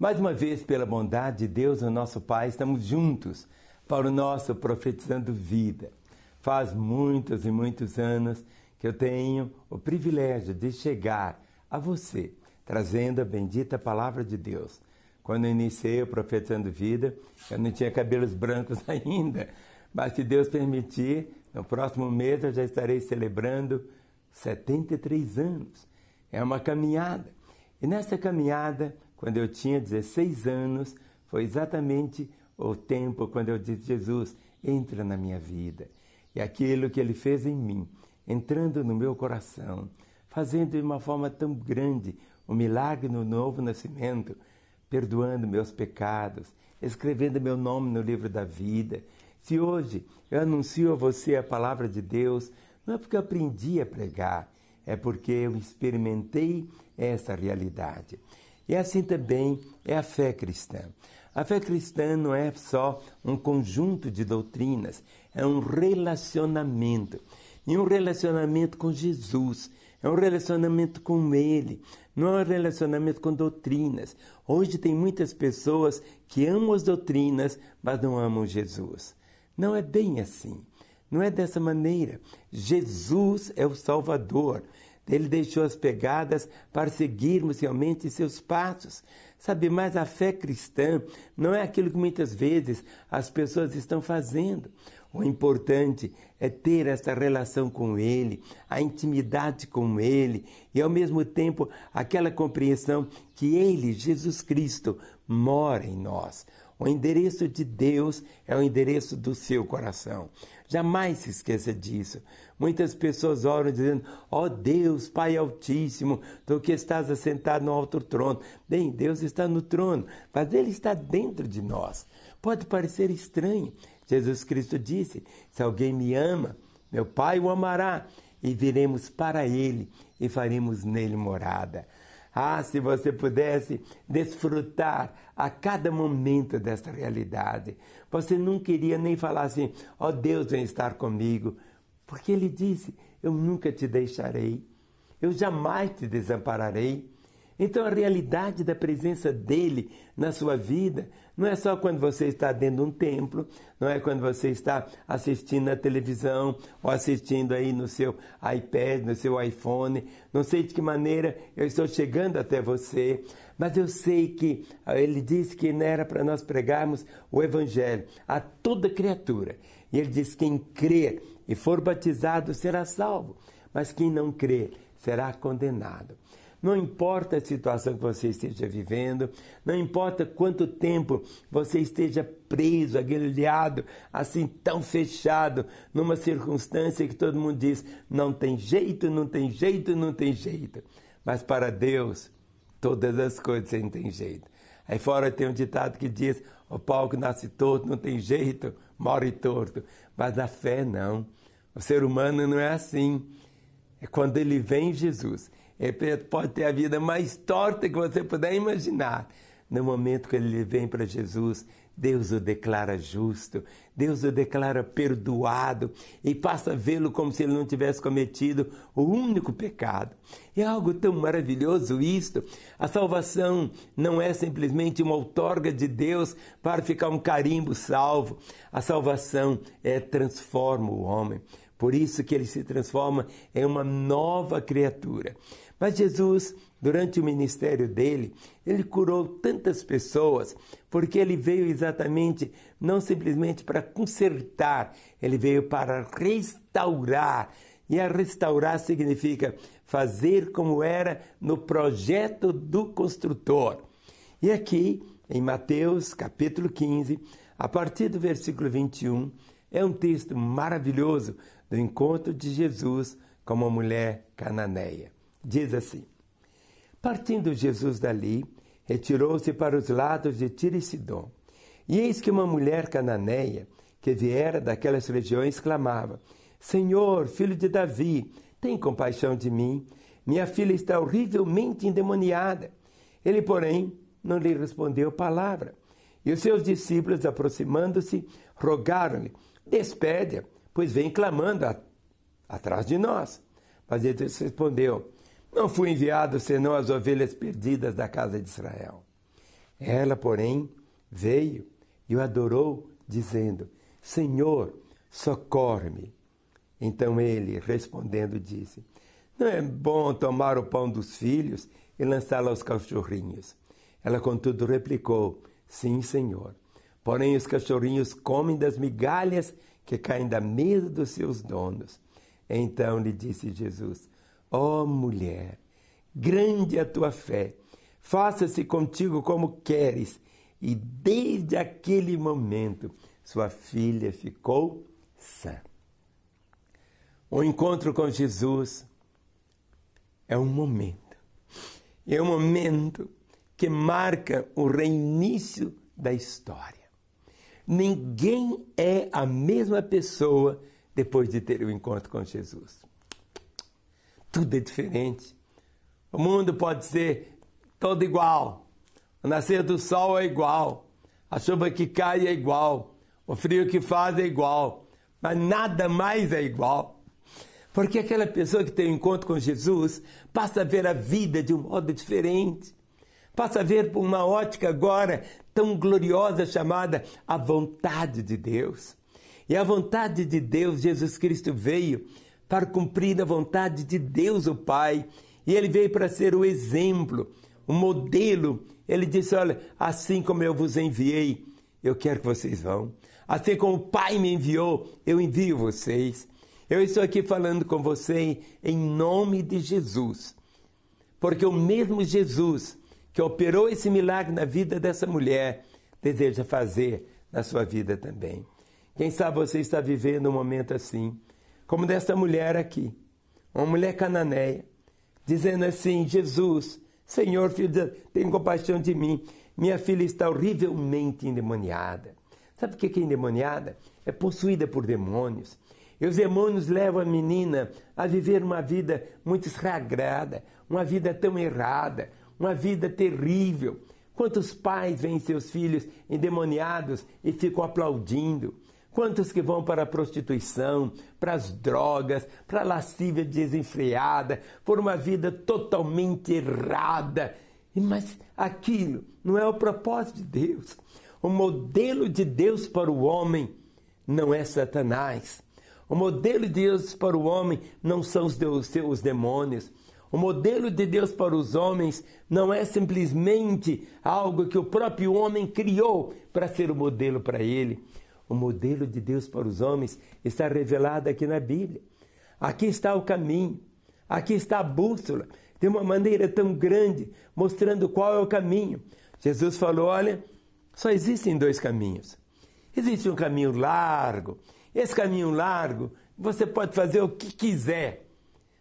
Mais uma vez, pela bondade de Deus, o nosso Pai, estamos juntos para o nosso Profetizando Vida. Faz muitos e muitos anos que eu tenho o privilégio de chegar a você, trazendo a bendita palavra de Deus. Quando eu iniciei o Profetizando Vida, eu não tinha cabelos brancos ainda, mas se Deus permitir, no próximo mês eu já estarei celebrando 73 anos. É uma caminhada. E nessa caminhada, quando eu tinha 16 anos, foi exatamente o tempo quando eu disse: Jesus, entra na minha vida. E aquilo que ele fez em mim, entrando no meu coração, fazendo de uma forma tão grande o milagre no novo nascimento, perdoando meus pecados, escrevendo meu nome no livro da vida. Se hoje eu anuncio a você a palavra de Deus, não é porque eu aprendi a pregar, é porque eu experimentei essa realidade. E assim também é a fé cristã. A fé cristã não é só um conjunto de doutrinas, é um relacionamento. E um relacionamento com Jesus, é um relacionamento com Ele, não é um relacionamento com doutrinas. Hoje tem muitas pessoas que amam as doutrinas, mas não amam Jesus. Não é bem assim. Não é dessa maneira. Jesus é o Salvador. Ele deixou as pegadas para seguirmos realmente seus passos. Sabe, mas a fé cristã não é aquilo que muitas vezes as pessoas estão fazendo. O importante é ter essa relação com Ele, a intimidade com Ele e, ao mesmo tempo, aquela compreensão que Ele, Jesus Cristo, mora em nós. O endereço de Deus é o endereço do seu coração. Jamais se esqueça disso. Muitas pessoas oram dizendo: Ó oh Deus, Pai Altíssimo, tu que estás assentado no alto trono. Bem, Deus está no trono, mas Ele está dentro de nós. Pode parecer estranho. Jesus Cristo disse: Se alguém me ama, meu Pai o amará, e viremos para Ele e faremos nele morada. Ah, se você pudesse desfrutar a cada momento desta realidade. Você não queria nem falar assim, ó oh, Deus vem estar comigo. Porque ele disse, eu nunca te deixarei, eu jamais te desampararei. Então a realidade da presença dele na sua vida não é só quando você está dentro de um templo, não é quando você está assistindo na televisão ou assistindo aí no seu iPad, no seu iPhone. Não sei de que maneira eu estou chegando até você, mas eu sei que ah, ele disse que não era para nós pregarmos o evangelho a toda criatura. E ele diz: quem crer e for batizado será salvo, mas quem não crer será condenado. Não importa a situação que você esteja vivendo, não importa quanto tempo você esteja preso, aguilhado, assim tão fechado, numa circunstância que todo mundo diz: não tem jeito, não tem jeito, não tem jeito. Mas para Deus, todas as coisas não tem jeito. Aí fora tem um ditado que diz: o pau que nasce torto não tem jeito, morre torto. Mas a fé não. O ser humano não é assim. É quando ele vem em Jesus pode ter a vida mais torta que você puder imaginar. No momento que ele vem para Jesus, Deus o declara justo, Deus o declara perdoado e passa a vê-lo como se ele não tivesse cometido o único pecado. É algo tão maravilhoso isto. A salvação não é simplesmente uma outorga de Deus para ficar um carimbo salvo. A salvação é transforma o homem. Por isso que ele se transforma em uma nova criatura. Mas Jesus, durante o ministério dele, ele curou tantas pessoas, porque ele veio exatamente, não simplesmente para consertar, ele veio para restaurar. E a restaurar significa fazer como era no projeto do construtor. E aqui, em Mateus capítulo 15, a partir do versículo 21, é um texto maravilhoso do encontro de Jesus com uma mulher cananeia. Diz assim: Partindo Jesus dali, retirou-se para os lados de Tiro e Sidom. E eis que uma mulher cananeia, que viera daquelas regiões, clamava: Senhor, filho de Davi, tem compaixão de mim. Minha filha está horrivelmente endemoniada. Ele, porém, não lhe respondeu palavra. E os seus discípulos, aproximando-se, rogaram-lhe: Despede-a, pois vem clamando a, atrás de nós. Mas ele respondeu: não fui enviado senão as ovelhas perdidas da casa de Israel. Ela, porém, veio e o adorou, dizendo: Senhor, socorre-me. Então ele, respondendo, disse: Não é bom tomar o pão dos filhos e lançá-lo aos cachorrinhos. Ela, contudo, replicou: Sim, senhor. Porém, os cachorrinhos comem das migalhas que caem da mesa dos seus donos. Então lhe disse Jesus: Ó oh, mulher, grande a tua fé, faça-se contigo como queres. E desde aquele momento, sua filha ficou sã. O encontro com Jesus é um momento, é um momento que marca o reinício da história. Ninguém é a mesma pessoa depois de ter o encontro com Jesus. Tudo é diferente. O mundo pode ser todo igual. O nascer do sol é igual. A chuva que cai é igual. O frio que faz é igual. Mas nada mais é igual. Porque aquela pessoa que tem um encontro com Jesus passa a ver a vida de um modo diferente. Passa a ver por uma ótica agora tão gloriosa chamada a vontade de Deus. E a vontade de Deus, Jesus Cristo veio para cumprir a vontade de Deus, o Pai. E ele veio para ser o exemplo, o modelo. Ele disse: Olha, assim como eu vos enviei, eu quero que vocês vão. Assim como o Pai me enviou, eu envio vocês. Eu estou aqui falando com você em nome de Jesus, porque o mesmo Jesus que operou esse milagre na vida dessa mulher deseja fazer na sua vida também. Quem sabe você está vivendo um momento assim, como dessa mulher aqui, uma mulher cananeia, dizendo assim: Jesus, Senhor, filho, tem compaixão de mim. Minha filha está horrivelmente endemoniada. Sabe o que é endemoniada? É possuída por demônios. E os demônios levam a menina a viver uma vida muito estragada, uma vida tão errada, uma vida terrível. Quantos pais veem seus filhos endemoniados e ficam aplaudindo? Quantos que vão para a prostituição, para as drogas, para a lascívia desenfreada, por uma vida totalmente errada? Mas aquilo não é o propósito de Deus. O modelo de Deus para o homem não é Satanás. O modelo de Deus para o homem não são os, seus demônios. O modelo de Deus para os homens não é simplesmente algo que o próprio homem criou para ser o modelo para ele. O modelo de Deus para os homens está revelado aqui na Bíblia. Aqui está o caminho, aqui está a bússola, de uma maneira tão grande, mostrando qual é o caminho. Jesus falou: olha, só existem dois caminhos. Existe um caminho largo esse caminho largo, você pode fazer o que quiser.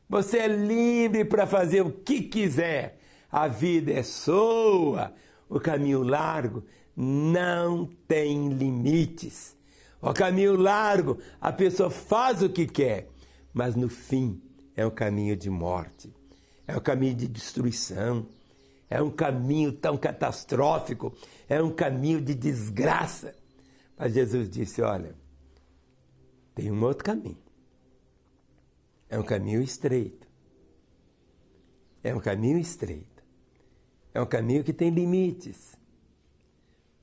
Você é livre para fazer o que quiser. A vida é sua. O caminho largo não tem limites. O caminho largo, a pessoa faz o que quer, mas no fim é um caminho de morte, é um caminho de destruição, é um caminho tão catastrófico, é um caminho de desgraça. Mas Jesus disse: Olha, tem um outro caminho. É um caminho estreito. É um caminho estreito. É um caminho que tem limites.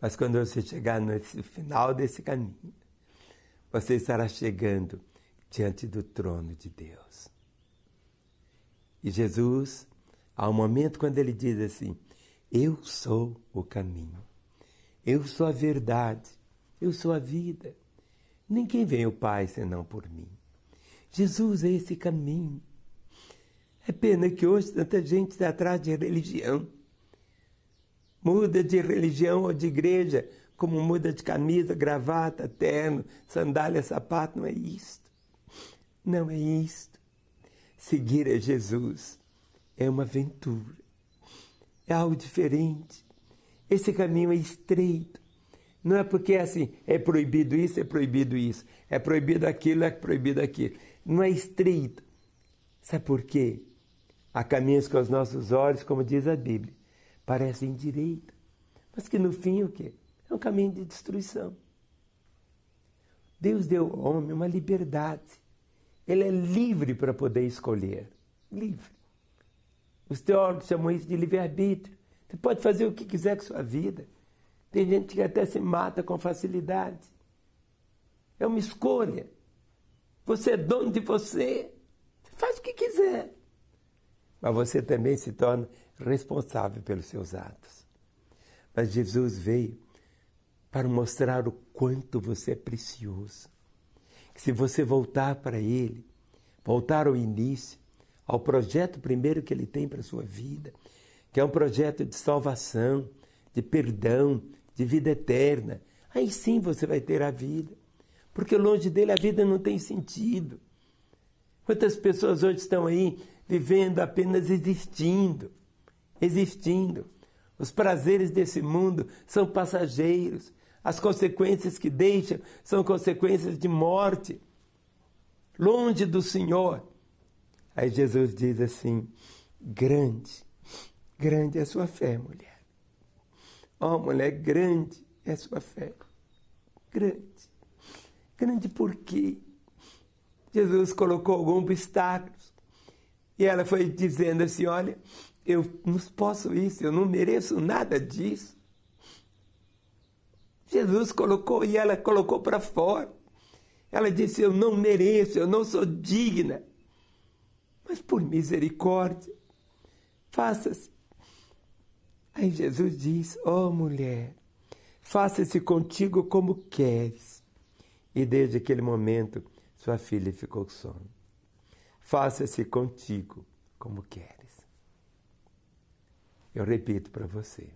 Mas quando você chegar no final desse caminho, você estará chegando diante do trono de Deus. E Jesus, há um momento quando ele diz assim: Eu sou o caminho, eu sou a verdade, eu sou a vida. Ninguém vem ao Pai senão por mim. Jesus é esse caminho. É pena que hoje tanta gente está atrás de religião. Muda de religião ou de igreja, como muda de camisa, gravata, terno, sandália, sapato. Não é isto. Não é isto. Seguir a Jesus é uma aventura. É algo diferente. Esse caminho é estreito. Não é porque é assim, é proibido isso, é proibido isso, é proibido aquilo, é proibido aquilo. Não é estreito. Sabe por quê? Há caminhos com os nossos olhos, como diz a Bíblia, parecem direito, mas que no fim o quê? É um caminho de destruição. Deus deu ao homem uma liberdade. Ele é livre para poder escolher. Livre. Os teólogos chamam isso de livre-arbítrio. Você pode fazer o que quiser com sua vida. Tem gente que até se mata com facilidade. É uma escolha. Você é dono de você. Você faz o que quiser. Mas você também se torna responsável pelos seus atos. Mas Jesus veio para mostrar o quanto você é precioso. Que se você voltar para Ele, voltar ao início, ao projeto primeiro que Ele tem para a sua vida, que é um projeto de salvação, de perdão, de vida eterna, aí sim você vai ter a vida. Porque longe dele a vida não tem sentido. Quantas pessoas hoje estão aí vivendo apenas existindo, existindo. Os prazeres desse mundo são passageiros. As consequências que deixam são consequências de morte. Longe do Senhor. Aí Jesus diz assim: grande, grande é a sua fé, mulher. Ó oh, mulher, grande é a sua fé. Grande. Grande por quê? Jesus colocou alguns obstáculos. E ela foi dizendo assim: Olha, eu não posso isso, eu não mereço nada disso. Jesus colocou e ela colocou para fora. Ela disse: Eu não mereço, eu não sou digna. Mas por misericórdia, faça-se Aí Jesus diz: Ó oh, mulher, faça-se contigo como queres. E desde aquele momento, sua filha ficou com sono. Faça-se contigo como queres. Eu repito para você: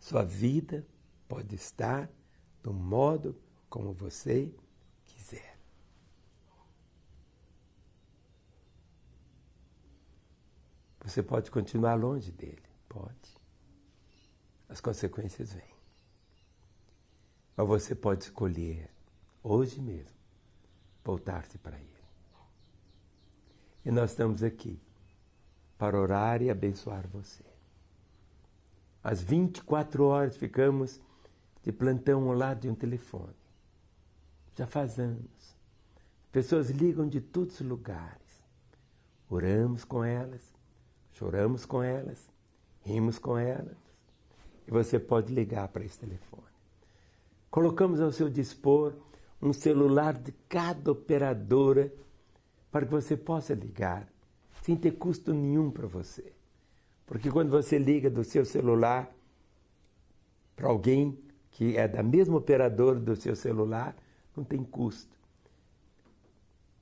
sua vida pode estar do modo como você quiser. Você pode continuar longe dele. Pode. As consequências vêm. Mas você pode escolher, hoje mesmo, voltar-se para Ele. E nós estamos aqui para orar e abençoar você. Às 24 horas ficamos de plantão ao lado de um telefone. Já faz anos. Pessoas ligam de todos os lugares. Oramos com elas, choramos com elas, rimos com elas. E você pode ligar para esse telefone. Colocamos ao seu dispor um celular de cada operadora para que você possa ligar sem ter custo nenhum para você. Porque quando você liga do seu celular para alguém que é da mesma operadora do seu celular, não tem custo.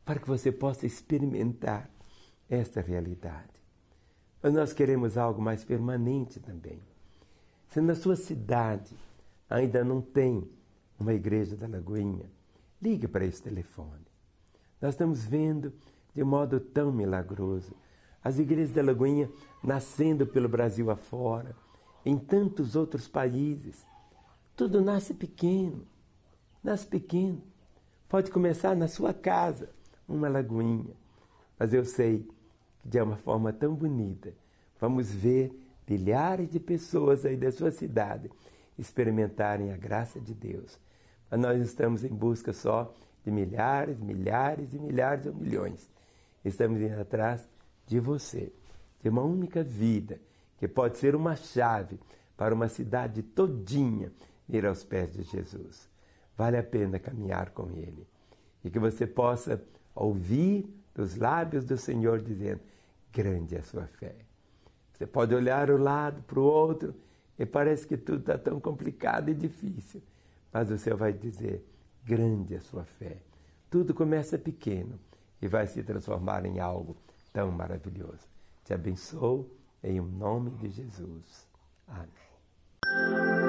Para que você possa experimentar esta realidade. Mas nós queremos algo mais permanente também. Se na sua cidade ainda não tem uma igreja da Lagoinha, ligue para esse telefone. Nós estamos vendo de modo tão milagroso as igrejas da Lagoinha nascendo pelo Brasil afora, em tantos outros países. Tudo nasce pequeno, nasce pequeno. Pode começar na sua casa, uma lagoinha. Mas eu sei de uma forma tão bonita. Vamos ver milhares de pessoas aí da sua cidade experimentarem a graça de Deus. Mas nós estamos em busca só de milhares, milhares e milhares ou milhões. Estamos indo atrás de você, de uma única vida, que pode ser uma chave para uma cidade todinha ir aos pés de Jesus. Vale a pena caminhar com Ele. E que você possa ouvir dos lábios do Senhor dizendo: grande é a sua fé. Você pode olhar o lado para o outro e parece que tudo está tão complicado e difícil. Mas o Senhor vai dizer: grande é a sua fé. Tudo começa pequeno e vai se transformar em algo tão maravilhoso. Te abençoo em nome de Jesus. Amém.